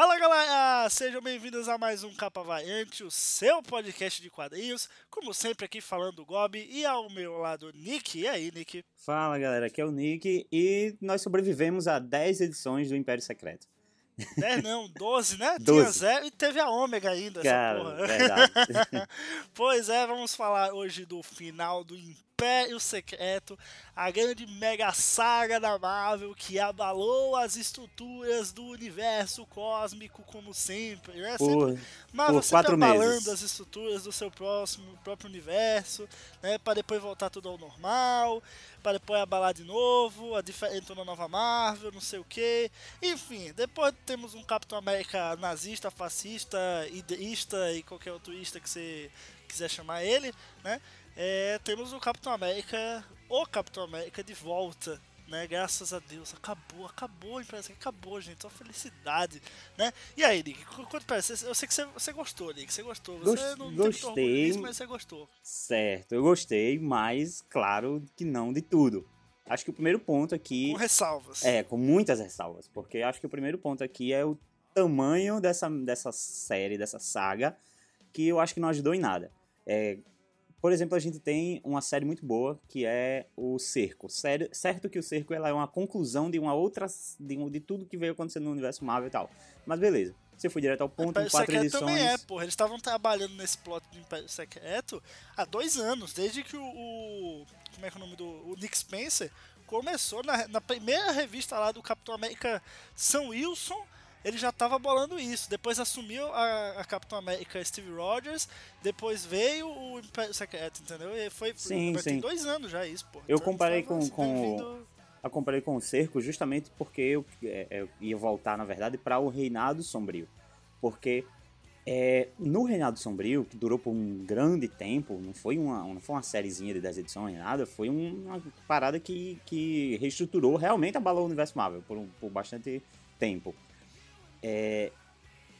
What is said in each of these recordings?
Fala galera, sejam bem-vindos a mais um Capa Variante, o seu podcast de quadrinhos. Como sempre, aqui falando o Gobi e ao meu lado, Nick. E aí, Nick? Fala galera, aqui é o Nick e nós sobrevivemos a 10 edições do Império Secreto. 10 não, 12, né? 12. Tinha zero e teve a ômega ainda, essa Cara, porra. verdade. pois é, vamos falar hoje do final do Império Secreto, a grande mega saga da Marvel que abalou as estruturas do universo cósmico como sempre, né? Sempre Por, Marvel por sempre abalando meses. as estruturas do seu próximo próprio universo, né, para depois voltar tudo ao normal, para depois abalar de novo, a diferentona nova Marvel, não sei o que. Enfim, depois temos um Capitão América nazista, fascista, ideísta e qualquer outro ista que você quiser chamar ele, né? É, temos o Capitão América, o Capitão América de volta, né? Graças a Deus, acabou, acabou, parece acabou, gente, só felicidade, né? E aí, Nick, qu- quanto parece? Eu sei que você, você gostou, Nick, você gostou, você Gost- não gostei. disso, mas você gostou. Certo, eu gostei, mas claro que não de tudo. Acho que o primeiro ponto aqui. Com ressalvas. É, com muitas ressalvas, porque acho que o primeiro ponto aqui é o tamanho dessa, dessa série, dessa saga, que eu acho que não ajudou em nada. É, por exemplo, a gente tem uma série muito boa que é o Cerco. Sério, certo que o Cerco ela é uma conclusão de uma outra. de, um- de tudo que veio acontecendo no universo Marvel e tal. Mas beleza. Você foi direto ao ponto, Império em quatro Secreto edições. também é, porra. Eles estavam trabalhando nesse plot do Império Secreto há dois anos, desde que o. o- como é que é o nome do. O Nick Spencer começou na, na primeira revista lá do Capitão América São Wilson. Ele já tava bolando isso. Depois assumiu a, a Capitão América Steve Rogers. Depois veio o Império Secreto, entendeu? E foi. Sim, sim. dois anos já isso, pô. Eu Então, comparei com- assim, com- vindo- Eu comparei com o Cerco justamente porque eu, é, eu ia voltar, na verdade, para o Reinado Sombrio. Porque é, no Reinado Sombrio, que durou por um grande tempo, não foi uma, não foi uma sériezinha de 10 edições, nada, foi uma parada que, que reestruturou, realmente abalou o universo Marvel por, um- por bastante tempo. É,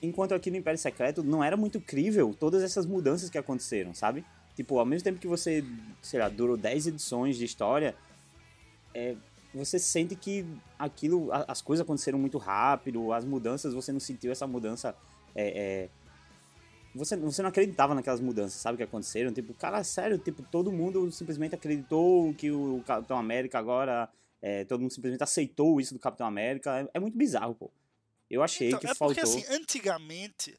enquanto aqui no Império Secreto não era muito crível todas essas mudanças que aconteceram, sabe? Tipo, ao mesmo tempo que você, sei lá, durou 10 edições de história, é, você sente que aquilo, as coisas aconteceram muito rápido, as mudanças, você não sentiu essa mudança. é, é, você, você não acreditava naquelas mudanças, sabe, que aconteceram? Tipo, cara, sério, tipo, todo mundo simplesmente acreditou que o Capitão América agora. é, todo mundo simplesmente aceitou isso do Capitão América. É, é muito bizarro, pô. Eu achei Então, que é faltou. porque assim, antigamente,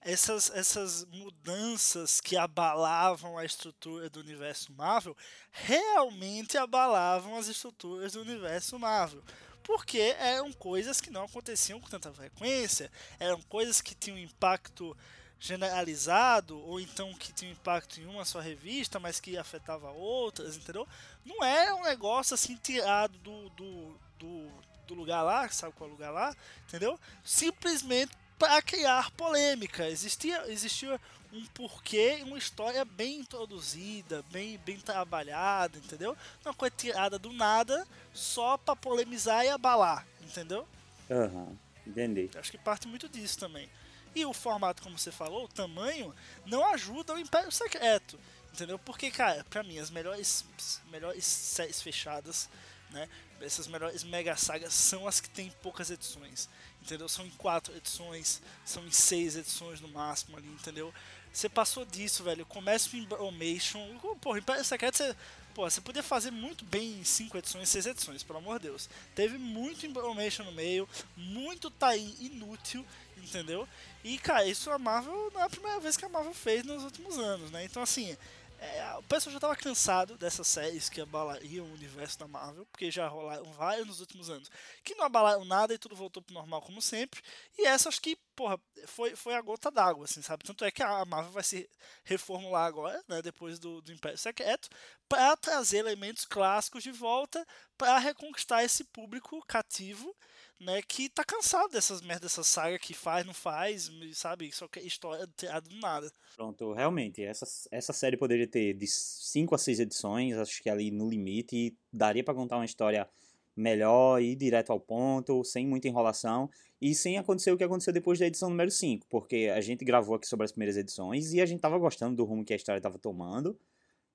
essas, essas mudanças que abalavam a estrutura do universo Marvel realmente abalavam as estruturas do universo Marvel. Porque eram coisas que não aconteciam com tanta frequência, eram coisas que tinham impacto generalizado, ou então que tinham impacto em uma só revista, mas que afetava outras, entendeu? Não é um negócio assim tirado do, do, do, do lugar lá, sabe qual é lugar lá, entendeu? Simplesmente para criar polêmica. Existia, existia um porquê e uma história bem introduzida, bem, bem trabalhada, entendeu? Uma coisa tirada do nada só para polemizar e abalar, entendeu? Aham, entendi. Acho que parte muito disso também. E o formato, como você falou, o tamanho, não ajuda o Império Secreto. Entendeu? Porque, cara, pra mim, as melhores, melhores séries fechadas, né? Essas melhores mega sagas são as que tem poucas edições. Entendeu? São em quatro edições, são em seis edições no máximo ali, entendeu? Você passou disso, velho. Começa o Embromation. Porra, Império Secreto, você, pô, você podia fazer muito bem em cinco edições, seis edições, pelo amor de Deus. Teve muito Embromation no meio, muito tie inútil, entendeu? E, cara, isso a Marvel não é a primeira vez que a Marvel fez nos últimos anos, né? Então, assim, é, o pessoal já tava cansado dessas séries que abalariam o universo da Marvel, porque já rolaram várias nos últimos anos, que não abalaram nada e tudo voltou pro normal como sempre. E essa acho que, porra, foi, foi a gota d'água, assim, sabe? Tanto é que a Marvel vai se reformular agora, né, depois do, do Império Secreto, para trazer elementos clássicos de volta, para reconquistar esse público cativo né, que tá cansado dessas merdas, dessa saga que faz, não faz, sabe? Só que história tirada do nada. Pronto, realmente, essa, essa série poderia ter de 5 a 6 edições, acho que ali no limite, e daria para contar uma história melhor, ir direto ao ponto, sem muita enrolação, e sem acontecer o que aconteceu depois da edição número 5, porque a gente gravou aqui sobre as primeiras edições e a gente tava gostando do rumo que a história tava tomando,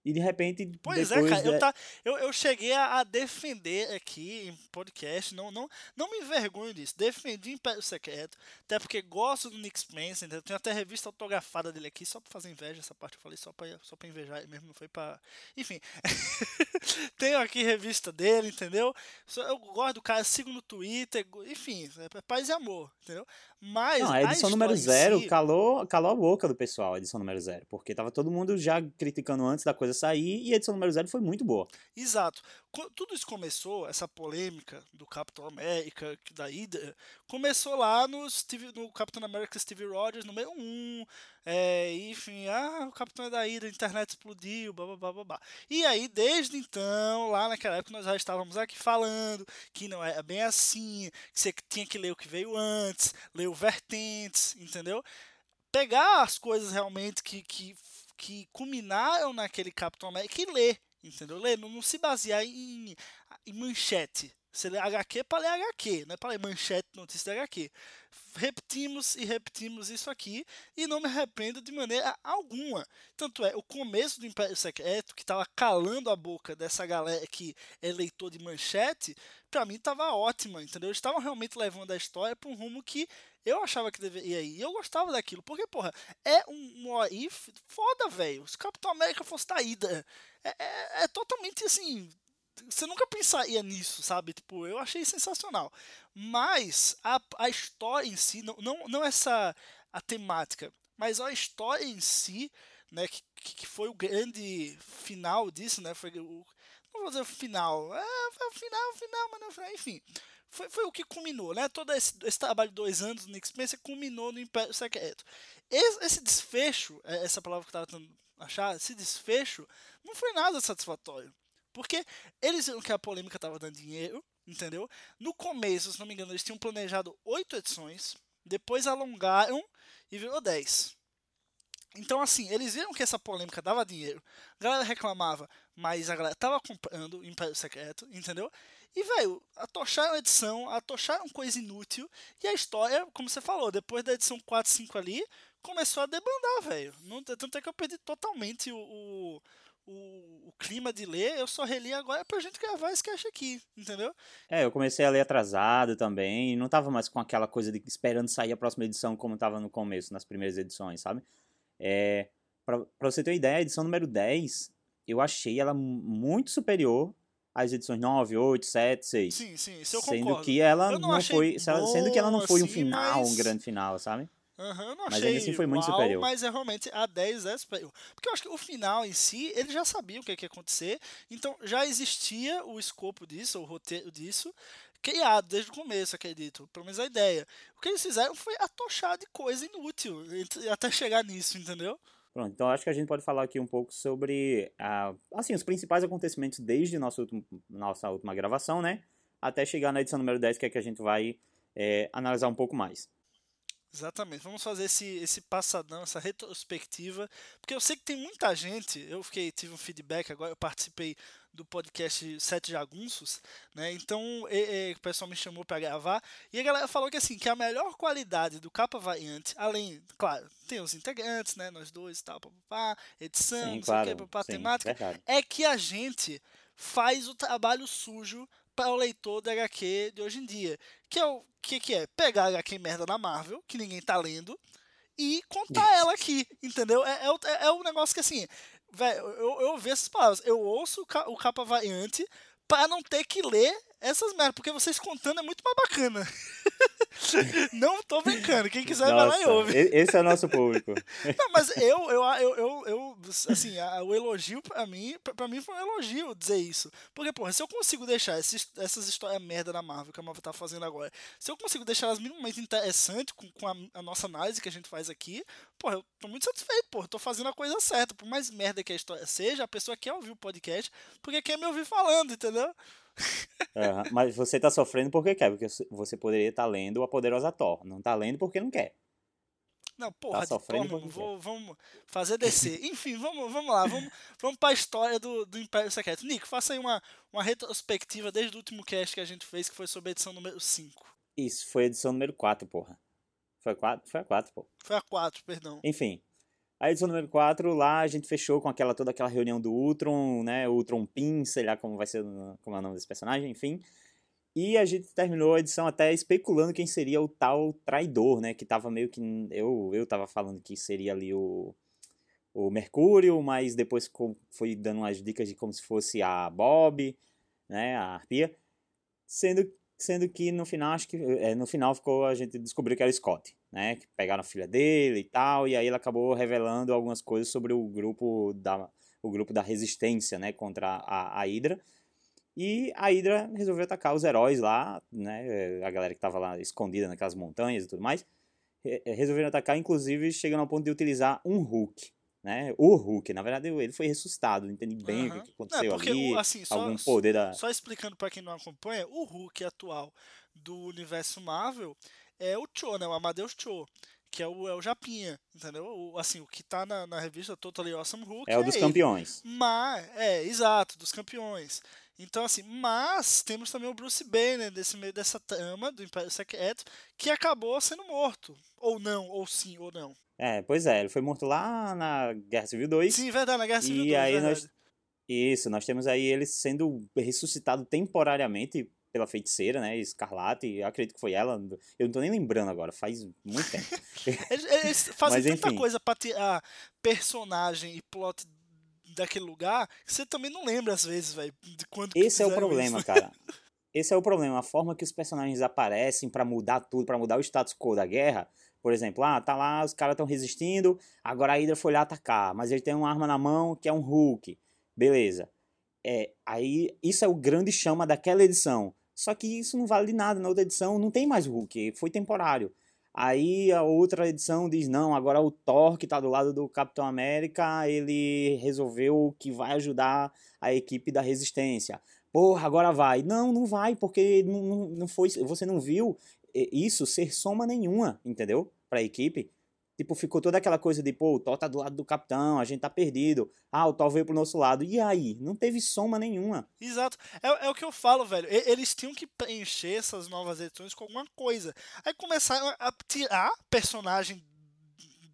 E de repente. Pois é, cara, eu, tá, eu, eu cheguei a, defender aqui em podcast, não, não, não me envergonho disso. Defendi Império Secreto, até porque gosto do Nick Spencer? Tem até revista autografada dele aqui, só pra fazer inveja, essa parte eu falei só pra, só pra invejar ele mesmo, não foi pra. Enfim. Tenho aqui revista dele, entendeu? Eu gosto do cara, sigo no Twitter, enfim, é paz e amor, entendeu? Mas. Não, a edição a número zero si... calou, calou a boca do pessoal, a edição número zero. Porque tava todo mundo já criticando antes da coisa sair e a edição número zero foi muito boa. Exato. Tudo isso começou, essa polêmica do Capitão América, da ida, começou lá no, Steve, no Capitão América Steve Rogers, número 1. É, enfim, ah, o Capitão é da ida, a internet explodiu, blá, blá, blá, blá. E aí, desde então, lá naquela época, nós já estávamos aqui falando que não é bem assim, que você tinha que ler o que veio antes, ler o vertentes, entendeu? Pegar as coisas realmente que, que, que culminaram naquele Capitão América e ler, entendeu? Ler, não, não se basear em, em manchete. Você lê HQ para ler HQ, não é para ler manchete notícia de HQ. Repetimos e repetimos isso aqui e não me arrependo de maneira alguma. Tanto é, o começo do Império Secreto, que estava calando a boca dessa galera que é leitor de manchete, para mim estava ótima, entendeu? Eles estavam realmente levando a história para um rumo que eu achava que deveria ir. Eu gostava daquilo. Porque, porra, é um, um if foda, velho. Se Capitão América fosse traída. É, é, é, totalmente assim. Você nunca pensaria nisso, sabe? Tipo, eu achei sensacional. Mas a, a história em si, não, não, não essa a temática, mas a história em si, né, que, que foi o grande final disso, né? Foi o. Não vou dizer o final. É, foi o final, o final, mas não. Enfim foi, foi o que culminou, né? Todo esse, esse trabalho de dois anos no Nick Spencer culminou no Império Secreto. Esse, esse desfecho, é, essa palavra que eu estava tentando achar, esse desfecho, não foi nada satisfatório. Porque eles viram que a polêmica estava dando dinheiro, entendeu? No começo, se não me engano, eles tinham planejado oito edições, depois alongaram e virou dez. Então, assim, eles viram que essa polêmica dava dinheiro, a galera reclamava, mas a galera tava comprando o Império Secreto, entendeu? E, velho, atocharam a edição, atocharam coisa inútil. E a história, como você falou, depois da edição 4, 5 ali, começou a debandar, velho. Tanto é que eu perdi totalmente o, o, o, o, clima de ler. Eu só reli agora pra gente gravar esse caixa aqui, entendeu? É, eu comecei a ler atrasado também. Não tava mais com aquela coisa de esperando sair a próxima edição como tava no começo, nas primeiras edições, sabe? É, pra, pra você ter uma ideia, a edição número 10, eu achei ela muito superior as edições 9, 8, 7, 6. Sim, sim, isso eu sendo concordo. que ela não, não foi, sendo que ela não foi assim, um final, mas... um grande final, sabe? Uhum, eu não achei mas ainda assim foi muito uau, superior. Mas é realmente a 10 é superior. Porque eu acho que o final em si, ele já sabia o que ia acontecer, então já existia o escopo disso, o roteiro disso, criado desde o começo, acredito. Pelo menos a ideia. O que eles fizeram foi atochar de coisa inútil até chegar nisso, entendeu? Pronto, então acho que a gente pode falar aqui um pouco sobre assim, os principais acontecimentos desde nossa última, nossa última gravação, né? Até chegar na edição número 10, que é que a gente vai é, analisar um pouco mais. Exatamente. Vamos fazer esse, esse passadão, essa retrospectiva, porque eu sei que tem muita gente. Eu fiquei tive um feedback agora, eu participei do podcast Sete Jagunços, né? Então e, e, o pessoal me chamou para gravar e a galera falou que assim que a melhor qualidade do capa variante, além, claro, tem os integrantes, né? Nós dois, tal, papá, edição, Sim, claro. que, papá, temática, verdade. é que a gente faz o trabalho sujo para o leitor da HQ de hoje em dia. Que é o que, que é? Pegar a HQ merda da Marvel, que ninguém tá lendo, e contar ela aqui, entendeu? É, é, é, é um negócio que assim, velho, eu, eu ouvi essas palavras, eu ouço o capa variante para não ter que ler essas merdas, porque vocês contando é muito mais bacana. não tô brincando, quem quiser Nossa, vai lá e ouve. Esse é o nosso público. não, mas eu, eu, eu, eu, eu assim, a, o elogio pra mim, pra, pra, mim foi um elogio dizer isso. Porque, porra, se eu consigo deixar esses, essas histórias merda da Marvel que a Marvel tá fazendo agora, se eu consigo deixar elas minimamente interessantes com, com a, a, nossa análise que a gente faz aqui, porra, eu tô muito satisfeito, porra, tô fazendo a coisa certa. Por mais merda que a história seja, a pessoa quer ouvir o podcast porque quer me ouvir falando, entendeu? Uhum. Mas você tá sofrendo porque quer, porque você poderia estar tá lendo a poderosa Thor. Não tá lendo porque não quer. Não, porra, tá sofrendo Thor, vou, vamos fazer descer. Enfim, vamos, vamos lá, vamos, vamos pra história do, do Império Secreto. Nico, faça aí uma, uma retrospectiva desde o último cast que a gente fez, que foi sobre a edição número 5. Isso, foi a edição número 4, porra. Foi a 4? Foi a 4, pô. Foi a 4, perdão. Enfim. A edição número 4, lá a gente fechou com aquela toda aquela reunião do Ultron, né? Ultron Pin, sei lá como vai ser como é o nome desse personagem, enfim. E a gente terminou a edição até especulando quem seria o tal traidor, né? Que tava meio que. Eu, eu tava falando que seria ali o, o Mercúrio, mas depois foi dando umas dicas de como se fosse a Bob, né? A Arpia. Sendo, sendo que no final, acho que. É, no final ficou, a gente descobriu que era o Scott né? Que pegaram a filha dele e tal, e aí ele acabou revelando algumas coisas sobre o grupo da, o grupo da resistência, né? Contra a, a Hydra. E a Hydra resolveu atacar os heróis lá, né? A galera que estava lá escondida naquelas montanhas e tudo mais. Resolveram atacar, inclusive chegando ao ponto de utilizar um Hulk, né? O Hulk, na verdade, ele foi ressuscitado, não entendi bem uhum. o que aconteceu porque, ali, assim, algum só, poder da... Só explicando para quem não acompanha, o Hulk atual do universo Marvel é o Cho, né? O Amadeus Cho. Que é o, é o Japinha, entendeu? O, assim, o que tá na, na revista Totally Awesome Hulk. É o dos campeões. Mas, é, exato, dos campeões. Então, assim, mas temos também o Bruce Banner desse meio dessa trama do Império Secreto, que acabou sendo morto. Ou não, ou sim, ou não. É, pois é, ele foi morto lá na Guerra Civil 2. Sim, verdade, na Guerra Civil e 2. E aí verdade. nós. Isso, nós temos aí ele sendo ressuscitado temporariamente pela feiticeira, né? Escarlate, acredito que foi ela. Eu não tô nem lembrando agora, faz muito tempo. eles, fazem Mas, tanta enfim. coisa pra tirar personagem e plot daquele lugar que você também não lembra às vezes, velho, de quando Esse é o problema, isso. cara. Esse é o problema, a forma que os personagens aparecem para mudar tudo, para mudar o status quo da guerra. Por exemplo, ah, tá lá, os caras estão resistindo, agora a Hydra foi lá atacar, mas ele tem uma arma na mão que é um Hulk. Beleza. É, aí isso é o grande chama daquela edição. Só que isso não vale de nada. Na outra edição não tem mais Hulk, foi temporário. Aí a outra edição diz: não, agora o Thor, que está do lado do Capitão América, ele resolveu que vai ajudar a equipe da Resistência. Porra, agora vai. Não, não vai, porque não, não foi, você não viu isso ser soma nenhuma, entendeu? Para a equipe. Tipo, ficou toda aquela coisa de, pô, o Thor tá do lado do capitão, a gente tá perdido. Ah, o Thor veio pro nosso lado. E aí? Não teve soma nenhuma. Exato. É, é o que eu falo, velho. Eles tinham que preencher essas novas edições com alguma coisa. Aí começaram a tirar personagem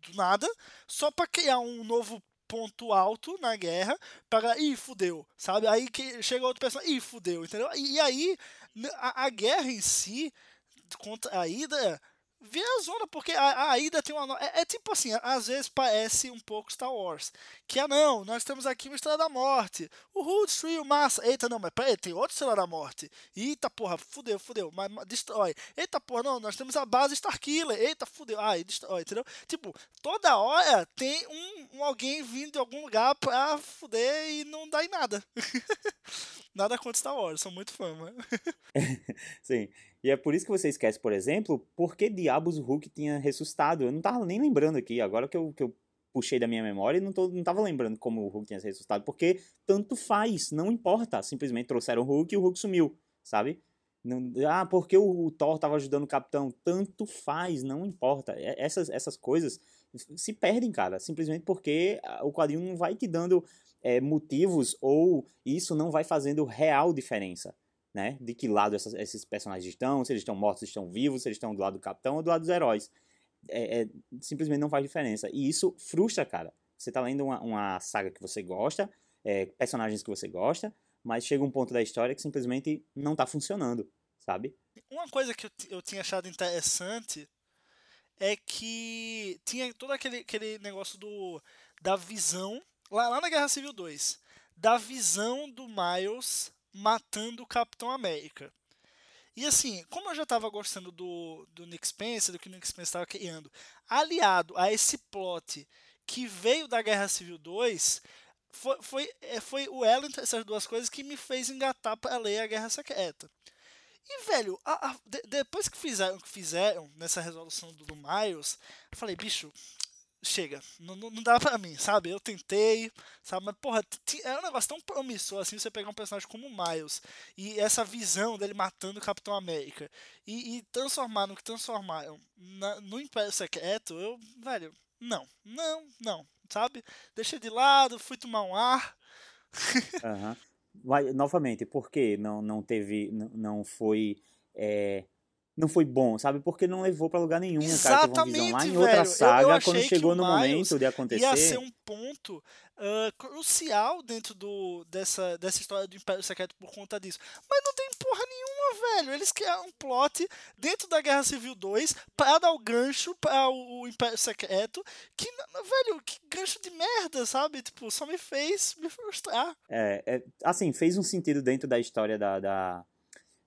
do nada, só pra criar um novo ponto alto na guerra para ih, fudeu, sabe? Aí que chega outro personagem, ih, fudeu, entendeu? E, e aí a, a guerra em si contra a Hydra vê a zona, porque a, a ida tem uma. É, é, tipo assim, às vezes parece um pouco Star Wars. Que ah não, nós temos aqui uma Estrela da Morte. O Hood destruiu massa. Eita, não, mas peraí, tem outra Estrela da Morte. Eita porra, fudeu, fudeu. Mas, mas destrói. Eita porra, não, nós temos a base Starkiller. Eita, fudeu. Ah, destrói, entendeu? Tipo, toda hora tem um, um alguém vindo de algum lugar pra fuder e não dá em nada. nada contra Star Wars, sou muito fã. Sim. E é por isso que você esquece, por exemplo, por que diabos o Hulk tinha ressuscitado. Eu não tava nem lembrando aqui, agora que eu, que eu puxei da minha memória não, tô, não tava lembrando como o Hulk tinha ressuscitado, porque tanto faz, não importa. Simplesmente trouxeram o Hulk e o Hulk sumiu, sabe? Não, ah, porque o, o Thor tava ajudando o Capitão. Tanto faz, não importa. Essas, essas coisas se perdem, cara, simplesmente porque o quadrinho não vai te dando é, motivos ou isso não vai fazendo real diferença né? De que lado essas, esses personagens estão, se eles estão mortos, se estão vivos, se eles estão do lado do capitão ou do lado dos heróis. É, é, simplesmente não faz diferença. E isso frustra, cara. Você tá lendo uma, uma saga que você gosta, é, personagens que você gosta, mas chega um ponto da história que simplesmente não tá funcionando, sabe? Uma coisa que eu, eu tinha achado interessante é que tinha todo aquele, aquele negócio do, da visão, lá, lá na Guerra Civil 2, da visão do Miles matando o Capitão América. E assim, como eu já estava gostando do, do Nick Spencer, do que o Nick Spencer estava criando, aliado a esse plot que veio da Guerra Civil 2, foi, foi, é, foi o elo entre essas duas coisas que me fez engatar para ler a Guerra Secreta. E, velho, a, a, de, depois que fizeram, que fizeram nessa resolução do, do Miles, eu falei, bicho, chega, não, não, dá pra mim, sabe? Eu tentei, sabe? Mas, porra, é um negócio tão promissor assim você pegar um personagem como o Miles e essa visão dele matando o Capitão América e, e transformar no que transformaram na, no Império Secreto, eu, velho, não, não, não, sabe? Deixei de lado, fui tomar um ar. uhum. Mas, novamente, por que não, não teve, não, não foi. É não foi bom, sabe? Porque não levou para lugar nenhum, Exatamente, cara. Uma visão lá em velho. outra Eu- saga, eu achei quando que chegou no momento de acontecer. Ia ser um ponto ah, crucial dentro do, dessa, dessa história do Império Secreto por conta disso. Mas não tem porra nenhuma, velho. Eles criaram um plot dentro da Guerra Civil 2 pra dar o gancho para o, Império Secreto. Que, velho, que gancho de merda, sabe? Tipo, só me fez me frustrar. É, é, assim, fez um sentido dentro da história da, da,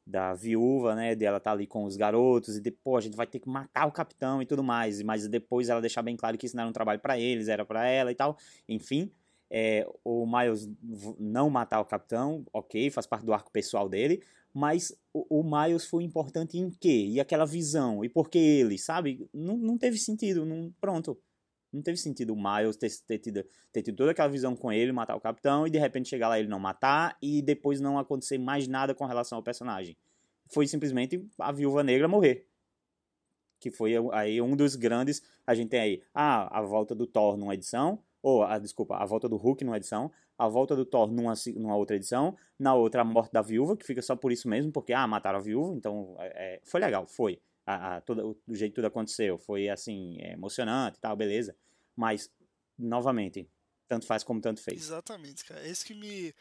da viúva, né? De ela estar ali com os garotos e depois a gente vai ter que matar o capitão e tudo mais. Mas depois ela deixar bem claro que isso não era um trabalho para eles, era para ela e tal. Enfim, é, o Miles não matar o capitão, ok, faz parte do arco pessoal dele. Mas o, o Miles foi importante em quê? E aquela visão? E por que ele, sabe? Não, não teve sentido, não, pronto. Não teve sentido o Miles ter, ter, tido, ter tido toda aquela visão com ele, matar o capitão, e de repente chegar lá e ele não matar, e depois não acontecer mais nada com relação ao personagem. Foi simplesmente a viúva negra morrer. Que foi aí um dos grandes. A gente tem aí ah, a volta do Thor numa edição, ou, a, desculpa, a volta do Hulk numa edição, a volta do Thor numa, numa outra edição, na outra a morte da viúva, que fica só por isso mesmo, porque ah, mataram a viúva, então é, é, foi legal, foi. A, a, toda, o, o jeito que tudo aconteceu, foi assim, é, emocionante e tal, beleza. Mas, novamente, tanto faz como tanto fez. Exatamente, cara. É isso que me,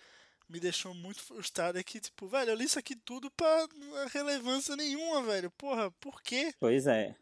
me deixou muito frustrado. É que, tipo, velho, eu li isso aqui tudo pra relevância nenhuma, velho. Porra, por quê? Pois é.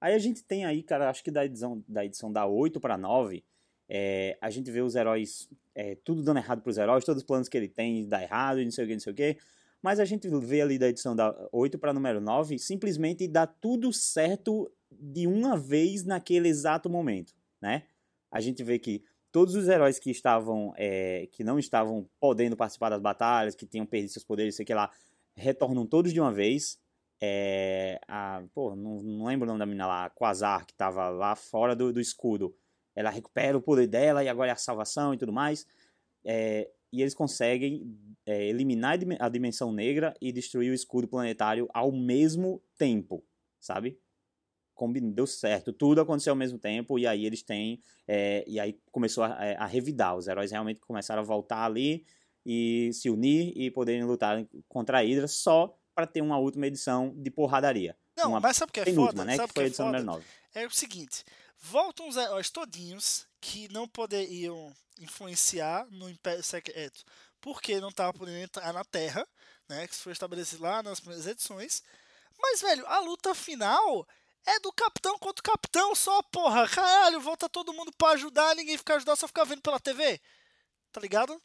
Aí a gente tem aí, cara, acho que da edição da, edição da 8 para 9, é, a gente vê os heróis, é, tudo dando errado pros heróis, todos os planos que ele tem dá errado e não sei o que, não sei o que. Mas a gente vê ali da edição da 8 para número 9, simplesmente dá tudo certo de uma vez naquele exato momento, né? A gente vê que todos os heróis que estavam, é, que não estavam podendo participar das batalhas, que tinham perdido seus poderes, sei que lá, retornam todos de uma vez. É, a, pô, não, não lembro o nome da menina lá, a Quasar, que tava lá fora do, do escudo. Ela recupera o poder dela e agora é a salvação e tudo mais. É, e eles conseguem é, eliminar a dim- a dimensão negra e destruir o escudo planetário ao mesmo tempo, sabe? Deu certo, tudo aconteceu ao mesmo tempo e aí eles têm. é, e aí começou a, a revidar. Os heróis realmente começaram a voltar ali e se unir e poderem lutar contra a Hydra só para ter uma última edição de porradaria. Não, uma mas sabe o que é foda? né? Sabe Que foi a é edição foda? número 9. É o seguinte, voltam os heróis todinhos que não poderiam influenciar no Império Secreto porque não estavam podendo entrar na Terra, né, que isso foi estabelecido lá nas primeiras edições. Mas, velho, a luta final é do capitão contra o capitão só, porra. Caralho, volta todo mundo pra ajudar, ninguém fica ajudando, só ficar vendo pela TV. Tá ligado?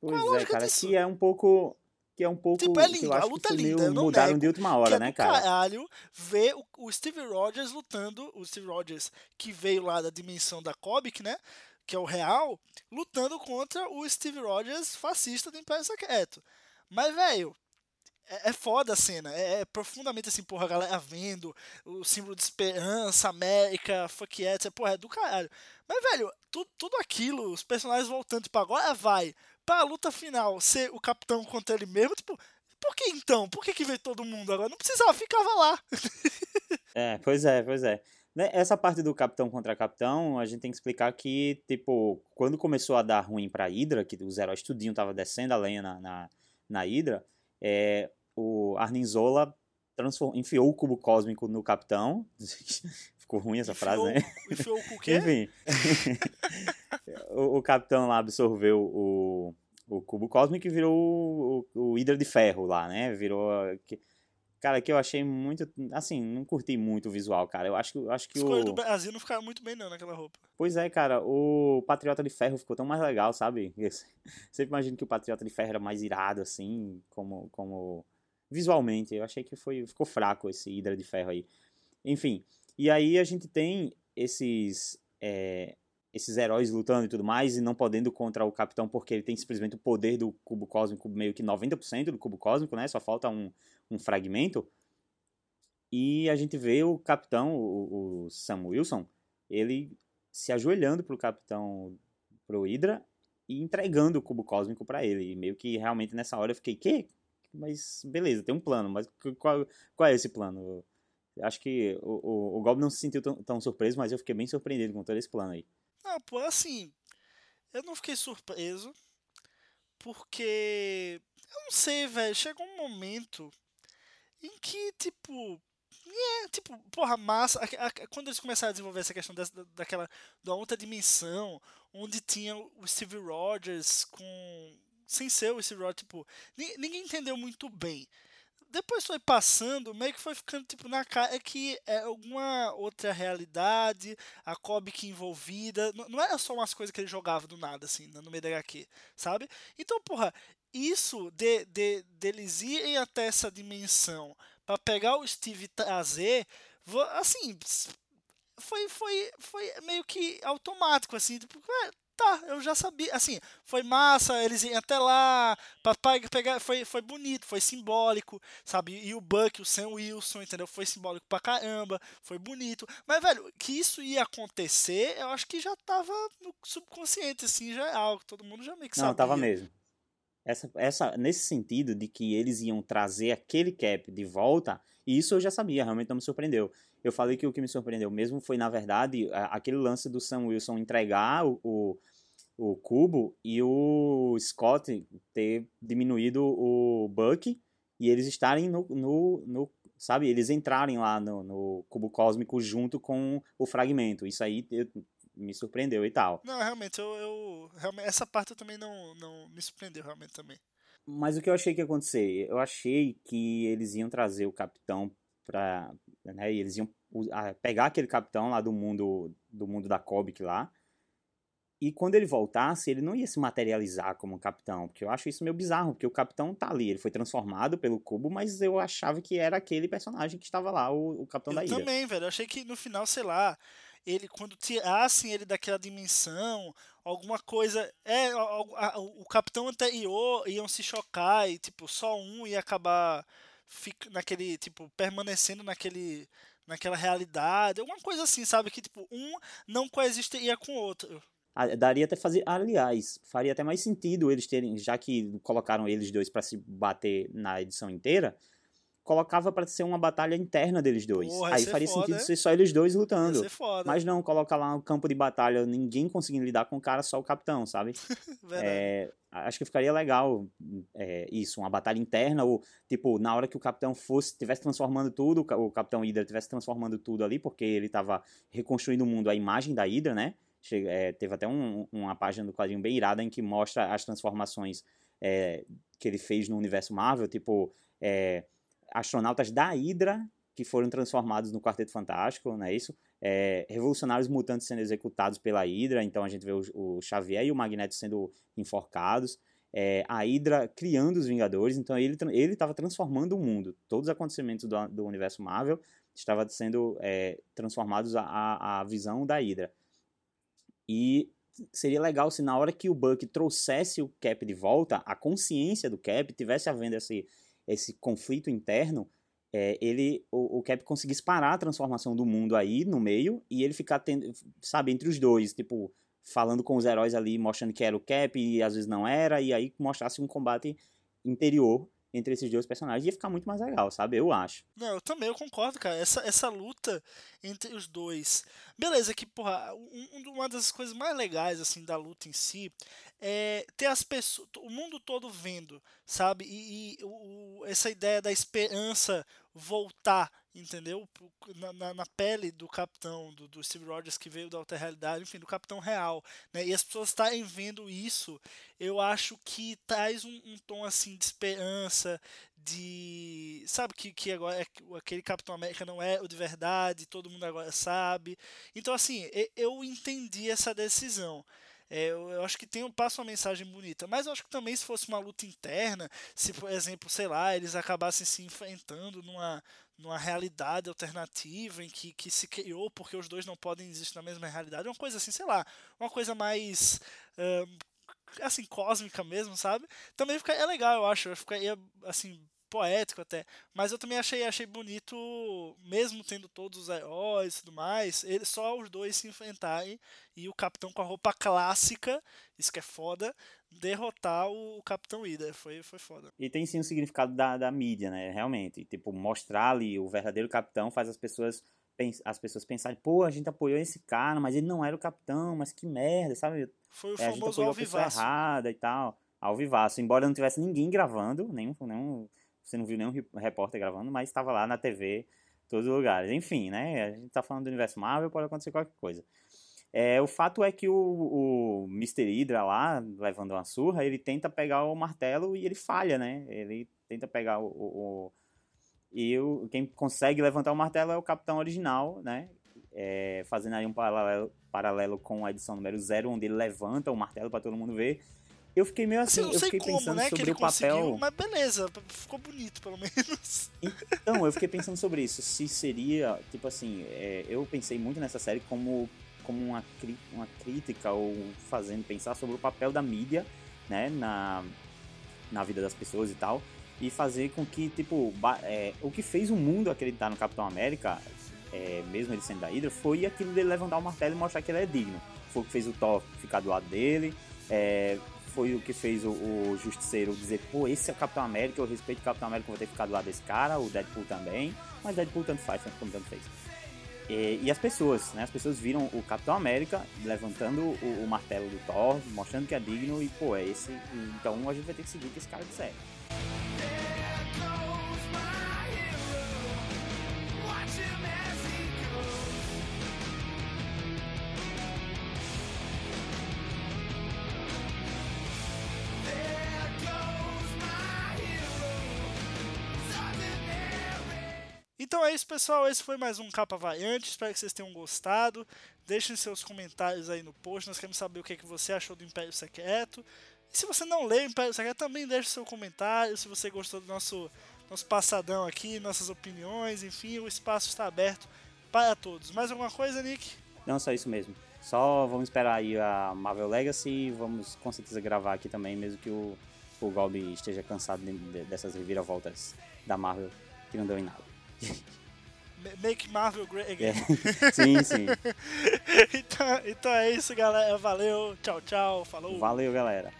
Qual a Pois é, lógica cara, disso? que é um pouco. Que é um pouco. Tipo, é lindo, a luta é linda, mudaram nego de última hora, é né, cara? caralho ver o, o Steve Rogers lutando, o Steve Rogers que veio lá da dimensão da Comic, né? Que é o real, lutando contra o Steve Rogers fascista do Império Secreto. Mas, velho, é, é foda a cena. É, é profundamente assim, porra, a galera vendo o símbolo de esperança, América, fuck yeah, etc. Porra, é do caralho. Mas, velho, tu, tudo aquilo, os personagens voltando, tipo, agora vai pra luta final ser o capitão contra ele mesmo, tipo, por que então? Por que, que veio todo mundo agora? Não precisava, ficava lá. É, pois é, pois é. Né, Essa parte do capitão contra capitão, a gente tem que explicar que, tipo, quando começou a dar ruim pra Hydra, que os heróis tudinho tava descendo a lenha na, na, na Hydra, é, o Arnim Zola enfiou o cubo cósmico no capitão. Ficou ruim essa frase, Enfiou- né? Enfiou o quê? Enfim. o, o capitão lá absorveu o, o cubo cósmico e virou o, o, o Hydra de ferro lá, né? Virou. que- Cara, que eu achei muito. Assim, não curti muito o visual, cara. Eu acho, que- eu acho que Escolha o. do Brasil não ficava muito bem não naquela roupa. Pois é, cara, o Patriota de Ferro ficou tão mais legal, sabe? Eu sempre imagino que o Patriota de Ferro era mais irado, assim, como, como visualmente. Eu achei que foi, ficou fraco esse Hydra de Ferro aí. Enfim, e aí a gente tem esses, é, esses heróis lutando e tudo mais, e não podendo contra o Capitão, porque ele tem simplesmente o poder do Cubo Cósmico, meio que 90% do Cubo Cósmico, né? Só falta um, um fragmento. E a gente vê o Capitão, o, o Sam Wilson, ele se ajoelhando pro capitão, pro Hydra, e entregando o cubo cósmico pra ele. E meio que realmente nessa hora eu fiquei, que? Mas beleza, tem um plano, mas qu- qual, qual é esse plano? Eu Acho que o, o, o Goblin não se sentiu tão, tão surpreso, mas eu fiquei bem surpreendido com todo esse plano aí. Não, pô, assim, eu não fiquei surpreso, porque, eu não sei, velho, chegou um momento em que, tipo, É, tipo, porra, massa. A, a, quando eles começaram a desenvolver essa questão dessa, daquela. da outra dimensão, onde tinha o Steve Rogers com. sem ser o Steve Rogers, tipo. Ninguém entendeu muito bem depois foi passando, meio que foi ficando tipo na cara que é alguma outra realidade, a Comic envolvida, não era só umas coisas que ele jogava do nada, assim, no meio da HQ, sabe? Então, porra, isso de, de deles irem até essa dimensão para pegar o Steve e trazer, assim, foi, foi, foi meio que automático, assim, tipo, tá, eu já sabia. Assim, foi massa, eles iam até lá, papai pegar, foi, foi bonito, foi simbólico, sabe? E o Buck, o Sam Wilson, entendeu? Foi simbólico pra caramba, foi bonito. Mas, velho, que isso ia acontecer, eu acho que já tava no subconsciente, assim, já é algo, todo mundo já meio que sabia. Não, tava mesmo. Essa, essa, nesse sentido de que eles iam trazer aquele cap de volta, isso eu já sabia, realmente não me surpreendeu. Eu falei que o que me surpreendeu mesmo foi, na verdade, aquele lance do Sam Wilson entregar o, o, o cubo e o Scott ter diminuído o Buck e eles estarem no, no, no sabe, eles entrarem lá no, no, cubo cósmico junto com o fragmento. Isso aí eu, me surpreendeu e tal. Não, realmente, eu, eu realmente, essa parte eu também não, não me surpreendeu realmente também. Mas o que eu achei que ia acontecer? Eu achei que eles iam trazer o capitão para, né, eles iam pegar aquele capitão lá do mundo do mundo da Cobic lá. E quando ele voltasse, ele não ia se materializar como um capitão, porque eu acho isso meio bizarro, porque o capitão tá ali, ele foi transformado pelo cubo, mas eu achava que era aquele personagem que estava lá, o, o capitão eu da ilha. Eu também, velho, eu achei que no final, sei lá, ele quando tirassem ele daquela dimensão, alguma coisa, é, o, o, o capitão anterior iam se chocar e tipo, só um ia acabar fica, naquele, tipo, permanecendo naquele naquela realidade, alguma coisa assim, sabe? Que tipo, um não coexistiria com o outro. Daria até fazer, aliás, faria até mais sentido eles terem, já que colocaram eles dois para se bater na edição inteira, colocava para ser uma batalha interna deles dois. Porra, Aí faria foda, sentido é? ser só eles dois lutando. Foda. Mas não, coloca lá um campo de batalha, ninguém conseguindo lidar com o cara, só o capitão, sabe? é, acho que ficaria legal é, isso, uma batalha interna, ou tipo, na hora que o capitão fosse, estivesse transformando tudo, o capitão Hydra estivesse transformando tudo ali, porque ele estava reconstruindo o mundo, a imagem da Hydra, né? Chega, é, teve até um, uma página do quadrinho bem irada em que mostra as transformações é, que ele fez no universo Marvel, tipo, é, astronautas da Hydra que foram transformados no Quarteto Fantástico, não é isso? É, revolucionários mutantes sendo executados pela Hydra, então a gente vê o, o Xavier e o Magneto sendo enforcados, é, a Hydra criando os Vingadores, então ele estava transformando o mundo. Todos os acontecimentos do, do universo Marvel estavam sendo é, transformados à, à visão da Hydra. E seria legal se na hora que o Buck trouxesse o Cap de volta, a consciência do Cap tivesse havendo esse esse conflito interno, é, ele o, o, Cap conseguisse parar a transformação do mundo aí no meio e ele ficar tendo, sabe, entre os dois, tipo, falando com os heróis ali, mostrando que era o Cap e às vezes não era, e aí mostrasse um combate interior entre esses dois personagens ia ficar muito mais legal, sabe? Eu acho. Não, eu também, eu concordo, cara. Essa, essa luta entre os dois. Beleza, que, porra, um, uma das coisas mais legais, assim, da luta em si é ter as pessoas, o mundo todo vendo, sabe? E, e o, essa ideia da esperança voltar, entendeu? Na, na, na, pele do capitão, do, do, Steve Rogers que veio da outra realidade, enfim, do capitão real, né? E as pessoas estarem vendo isso, eu acho que traz um, um tom assim de esperança, de sabe que, que agora é, aquele Capitão América não é o de verdade, todo mundo agora sabe. Então assim, eu entendi essa decisão. É, eu, eu, acho que tem, passa uma mensagem bonita. Mas eu acho que também se fosse uma luta interna, se por exemplo, sei lá, eles acabassem se enfrentando numa, numa realidade alternativa em que, que se criou porque os dois não podem existir na mesma realidade, uma coisa assim, sei lá, uma coisa mais. Uh, assim, cósmica mesmo, sabe? Também fica, é legal, eu acho. Ficaria, assim, poético até. Mas eu também achei, achei bonito, mesmo tendo todos os heróis e tudo mais, ele, só os dois se enfrentarem e o capitão com a roupa clássica, isso que é foda, derrotar o, o Capitão Ida. Foi, foi foda. E tem sim o significado da, da mídia, né? Realmente. Tipo, mostrar ali o verdadeiro capitão faz as pessoas as pessoas pensarem, pô, a gente apoiou esse cara, mas ele não era o capitão, mas que merda, sabe? Foi o é, famoso a gente errada e tal. Ao vivaço, embora não tivesse ninguém gravando, nenhum, nenhum você não viu nenhum repórter gravando, mas estava lá na TV todos os lugares. Enfim, né? A gente tá falando do universo Marvel, pode acontecer qualquer coisa. É, o fato é que o, o Mr. Hydra lá, levando uma surra, ele tenta pegar o martelo e ele falha, né? Ele tenta pegar o. o, o e o, quem consegue levantar o martelo é o Capitão original, né? É, fazendo aí um paralelo, paralelo com a edição número 0, onde ele levanta o martelo para todo mundo ver. Eu fiquei meio assim, eu, eu fiquei como, pensando né, sobre o papel. Mas beleza, ficou bonito pelo menos. Então, eu fiquei pensando sobre isso. Se seria, tipo assim, é, eu pensei muito nessa série como como uma, uma crítica ou fazendo pensar sobre o papel da mídia, né, na, na vida das pessoas e tal, e fazer com que, tipo, é, o que fez o mundo acreditar no Capitão América, é, mesmo ele sendo da Hydra, foi aquilo dele levantar o martelo e mostrar que ele é digno. Foi o que fez o Thor ficar do lado dele, é, foi o que fez o, o, Justiceiro dizer, pô, esse é o Capitão América, eu respeito o Capitão América, vou ter que ficar do lado desse cara, o Deadpool também, mas Deadpool tanto faz, como tanto fez. E, e, as pessoas, né? As pessoas viram o Capitão América levantando o, o, martelo do Thor, mostrando que é digno e, pô, é esse. Então a gente vai ter que seguir o que esse cara disser. Então é isso, pessoal. Esse foi mais um Capa Variante. Espero que vocês tenham gostado. Deixem seus comentários aí no post. Nós queremos saber o que, é que você achou do Império Secreto. E se você não o Império Secreto, também deixe seu comentário. Se você gostou do nosso, nosso passadão aqui, nossas opiniões, enfim, o espaço está aberto para todos. Mais alguma coisa, Nick? Não, só isso mesmo. Só vamos esperar aí a Marvel Legacy vamos com certeza gravar aqui também, mesmo que o, o Gob esteja cansado de, de, dessas reviravoltas da Marvel que não deu em nada. Make Marvel Great Again. É. Sim, sim. então, então é isso, galera. Valeu. Tchau, tchau. Falou. Valeu, galera.